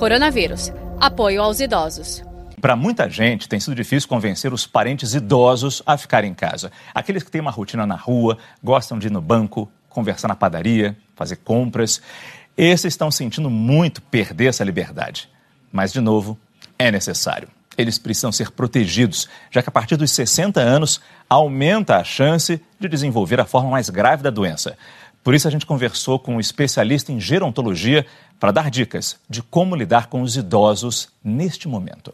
Coronavírus. Apoio aos idosos. Para muita gente, tem sido difícil convencer os parentes idosos a ficarem em casa. Aqueles que têm uma rotina na rua, gostam de ir no banco, conversar na padaria, fazer compras. Esses estão sentindo muito perder essa liberdade. Mas, de novo, é necessário. Eles precisam ser protegidos, já que a partir dos 60 anos aumenta a chance de desenvolver a forma mais grave da doença. Por isso, a gente conversou com um especialista em gerontologia para dar dicas de como lidar com os idosos neste momento.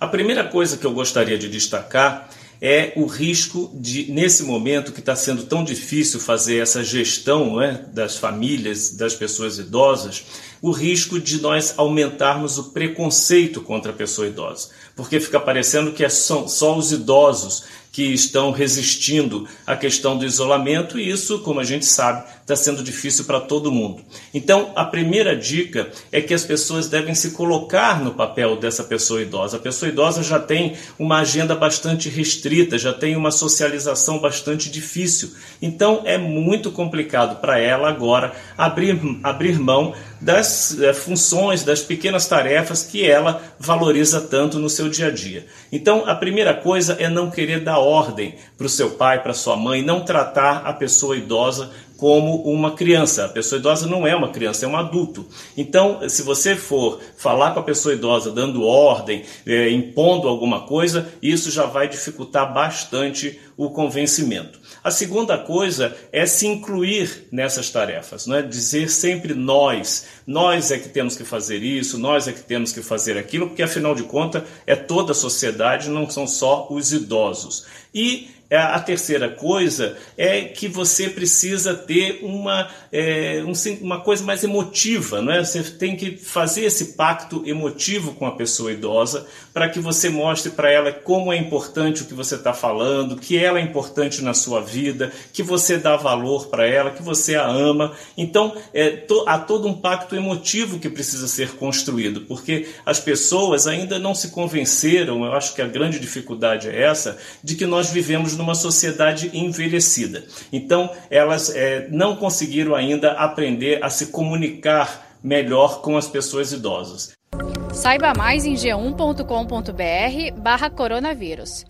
A primeira coisa que eu gostaria de destacar é o risco de, nesse momento que está sendo tão difícil fazer essa gestão né, das famílias, das pessoas idosas, o risco de nós aumentarmos o preconceito contra a pessoa idosa. Porque fica parecendo que é só, só os idosos que estão resistindo à questão do isolamento, e isso, como a gente sabe, está sendo difícil para todo mundo. Então, a primeira dica é que as pessoas devem se colocar no papel dessa pessoa idosa. A pessoa idosa já tem uma agenda bastante restrita, já tem uma socialização bastante difícil. Então, é muito complicado para ela agora abrir, abrir mão das é, funções, das pequenas tarefas que ela valoriza tanto no seu dia a dia. Então, a primeira coisa é não querer dar ordem para o seu pai, para sua mãe, não tratar a pessoa idosa como uma criança. A pessoa idosa não é uma criança, é um adulto. Então, se você for falar com a pessoa idosa dando ordem, é, impondo alguma coisa, isso já vai dificultar bastante o convencimento. A segunda coisa é se incluir nessas tarefas, não é dizer sempre nós, nós é que temos que fazer isso, nós é que temos que fazer aquilo, porque afinal de contas é toda a sociedade, não são só os idosos. E a terceira coisa é que você precisa ter uma, é, um, uma coisa mais emotiva, não é? Você tem que fazer esse pacto emotivo com a pessoa idosa para que você mostre para ela como é importante o que você está falando, que ela é importante na sua vida, que você dá valor para ela, que você a ama. Então, é, to, há todo um pacto emotivo que precisa ser construído, porque as pessoas ainda não se convenceram, eu acho que a grande dificuldade é essa, de que nós vivemos numa sociedade envelhecida. Então, elas é, não conseguiram ainda aprender a se comunicar melhor com as pessoas idosas. Saiba mais em g1.com.br/barra coronavírus.